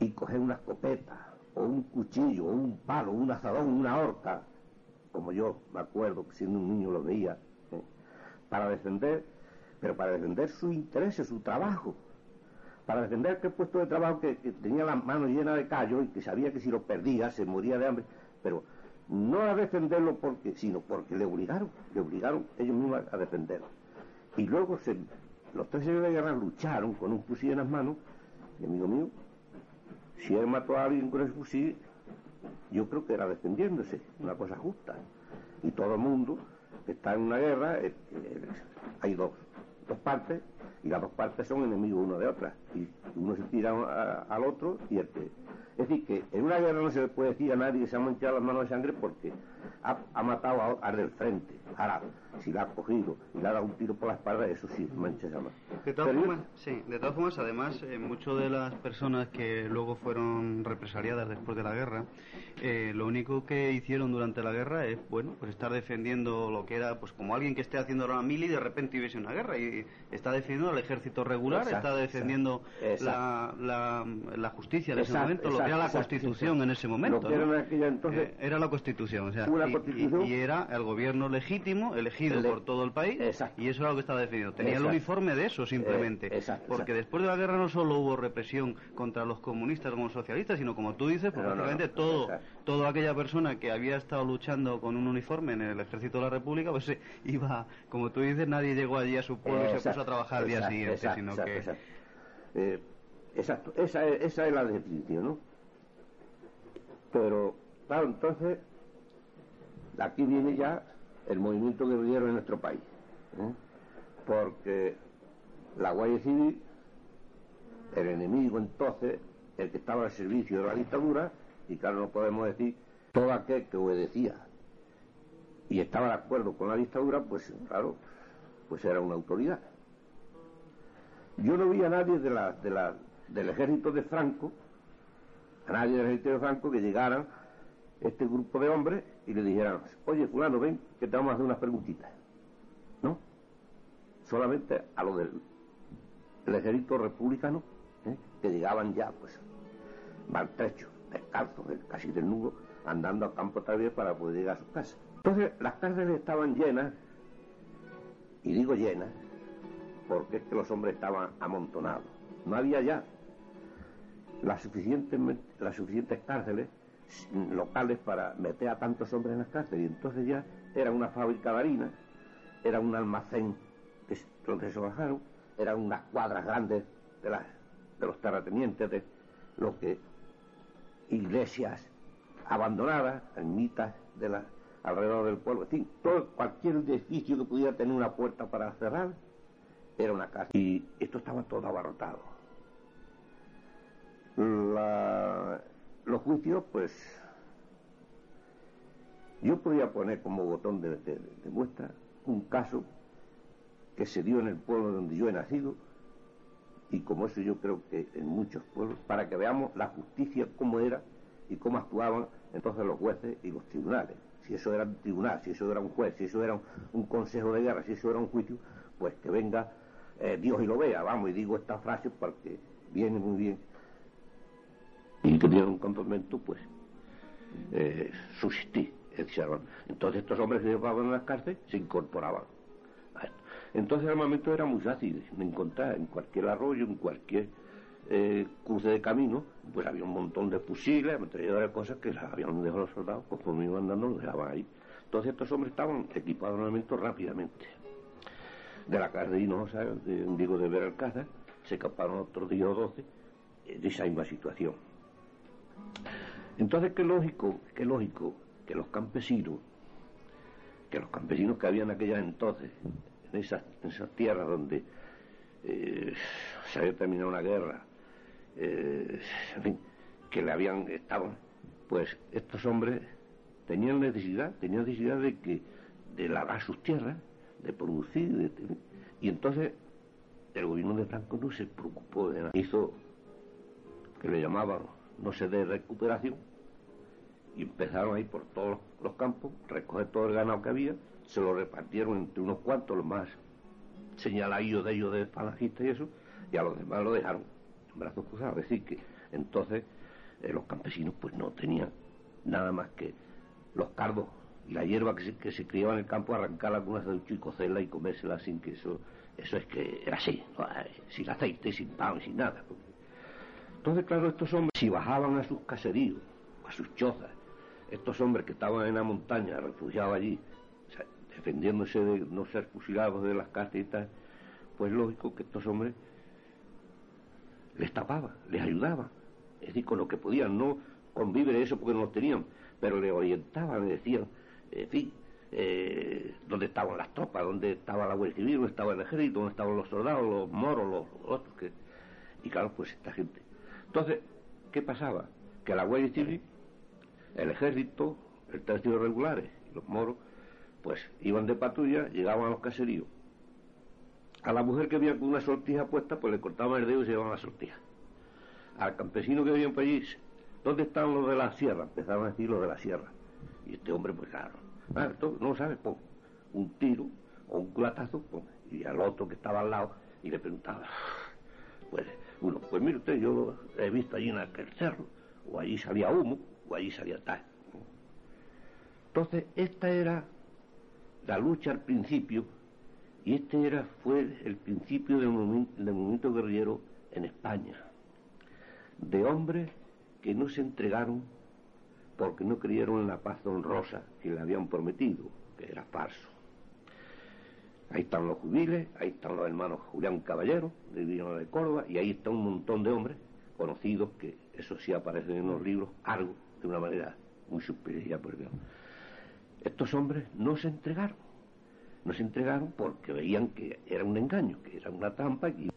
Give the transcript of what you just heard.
y coger una escopeta, o un cuchillo, o un palo, un azadón, una horca, como yo me acuerdo que siendo un niño lo veía, ¿eh? para defender, pero para defender su interés, su trabajo, para defender aquel puesto de trabajo que, tenía las manos llenas de callo y que sabía que si lo perdía se moría de hambre, pero no a defenderlo porque, sino porque le obligaron, le obligaron ellos mismos a defenderlo. Y luego se, los tres señores de guerra lucharon con un fusil en las manos, y amigo mío, si él mató a alguien con ese fusil, yo creo que era defendiéndose, una cosa justa. Y todo el mundo está en una guerra, eh, eh, hay dos, dos partes, y las dos partes son enemigos una de otra. Y uno se tira al otro y el que es decir, que en una guerra no se le puede decir a nadie que se ha manchado las manos de sangre porque ha, matado a, del frente. Ahora, si la ha cogido y le ha dado un tiro por la espalda, eso sí, mancha esa mano. De todas, formas, sí, de todas formas, además, eh, muchas de las personas que luego fueron represaliadas después de la guerra, eh, lo único que hicieron durante la guerra es, bueno, pues estar defendiendo lo que era, pues como alguien que esté haciendo la mili y de repente hubiese una guerra y está defendiendo al ejército regular, está defendiendo la, la, justicia de ese momento, lo era la Constitución en ese momento. Eh, era, la Constitución, o sea, y, era el gobierno legítimo, elegido por todo el país, y eso era lo que estaba definido. Tenía el uniforme de eso simplemente. Eh, porque después de la guerra no solo hubo represión contra los comunistas como los socialistas, sino como tú dices, probablemente todo, toda aquella persona que había estado luchando con un uniforme en el ejército de la República, pues iba, como tú dices, nadie llegó allí a su pueblo y se puso a trabajar al día siguiente, sino que... Eh, exacto, esa es, esa es la definición, ¿no? Pero, claro, entonces, aquí viene ya el movimiento guerrillero en nuestro país. ¿eh? Porque la Guardia Civil, el enemigo entonces, el que estaba al servicio de la dictadura, y claro, no podemos decir todo aquel que obedecía y estaba de acuerdo con la dictadura, pues claro, pues era una autoridad. Yo no vi a nadie del ejército de Franco a nadie del ejército de Franco que llegaran este grupo de hombres y le dijeran, oye, fulano, ven, que te vamos a hacer unas preguntitas. ¿No? Solamente a lo del ejército republicano, ¿eh? que llegaban ya, pues, maltrechos, descalzos, casi desnudos, andando a campo vez para poder llegar a sus casas. Entonces, las cárceles estaban llenas, y digo llenas, porque es que los hombres estaban amontonados. No había ya las suficientes, las suficientes cárceles locales para meter a tantos hombres en las cárceles. Y entonces ya era una fábrica de harina, era un almacén que, donde se bajaron, eran unas cuadras grandes de, de los terratenientes, de lo que iglesias abandonadas, ermitas de la, alrededor del pueblo, en fin, todo, cualquier edificio que pudiera tener una puerta para cerrar era una casa. Y esto estaba todo abarrotado juicios, pues yo podría poner como botón de, muestra un caso que se dio en el pueblo donde yo he nacido y como eso yo creo que en muchos pueblos, para que veamos la justicia cómo era y cómo actuaban entonces los jueces y los tribunales. Si eso era un tribunal, si eso era un juez, si eso era un, consejo de guerra, si eso era un juicio, pues que venga eh, Dios y lo vea, vamos, y digo esta frase porque viene muy bien que dieron un campamento, pues, eh, subsistí. Entonces estos hombres que llevaban a las cárceles se incorporaban. Entonces el armamento era muy fácil de encontrar en cualquier arroyo, en cualquier eh, cruce de camino, pues había un montón de fusiles, de cosas que habían dejado los soldados, conforme iban andando, los dejaban ahí. Entonces estos hombres estaban equipados de armamento rápidamente. De la cárcel de digo de Veralcázar, se escaparon otros días o doce eh, de esa misma situación. Entonces, qué lógico, qué lógico que los campesinos, que los campesinos que habían aquellas entonces, en esas, tierras donde eh, se había terminado una guerra, eh, en que le habían estado, pues estos hombres tenían necesidad, tenían necesidad de que de lavar sus tierras, de producir, y entonces el gobierno de Franco no se preocupó de nada, hizo que le llamaban no sé de recuperación, y empezaron a ir por todos los campos, recoger todo el ganado que había, se lo repartieron entre unos cuantos, los más señalados de ellos de falangistas y eso, y a los demás lo dejaron en brazos cruzados. Es decir, que entonces eh, los campesinos pues no tenían nada más que los cardos y la hierba que se, que se criaba en el campo, arrancar algunas de y cocerla y comérsela sin que eso, eso es que era así, sin aceite, sin pan, sin nada. Entonces, claro, estos hombres, si bajaban a sus caseríos, a sus chozas, estos hombres que estaban en la montaña, refugiados allí, defendiéndose de no ser fusilados de las casas y tal, pues lógico que estos hombres les tapaban, les ayudaban, es decir, con lo que podían, no con víveres eso porque no lo tenían, pero les orientaban, les decían, en fin, eh, dónde estaban las tropas, dónde estaba la Guardia Civil, dónde estaba el ejército, dónde estaban los soldados, los moros, los, otros, que... y claro, pues esta gente. Entonces, ¿qué pasaba? Que la Guardia Civil, el ejército, el tercio regulares y los moros, pues iban de patrulla, llegaban a los caseríos. A la mujer que había con una sortija puesta, pues le cortaban el dedo y se llevaban la sortija. Al campesino que había por allí, ¿dónde están los de la sierra? Empezaban a decir los de la sierra. Y este hombre, pues claro, ah, no sabe, pum, un tiro o un culatazo, y al otro que estaba al lado, y le preguntaba, pues uno, pues mire usted, yo he visto allí en aquel cerro, o allí salía humo, o allí salía tal. Entonces, esta era la lucha al principio, y este era, fue el principio del movimiento, guerrillero en España, de hombres que no se entregaron porque no creyeron en la paz honrosa que le habían prometido, que era falso. Ahí están los jubiles, ahí están los hermanos Julián Caballero, de Villano de Córdoba, y ahí está un montón de hombres conocidos que eso sí aparecen en los libros, algo, de una manera muy superior, por estos hombres no se entregaron. No se entregaron porque veían que era un engaño, que era una trampa y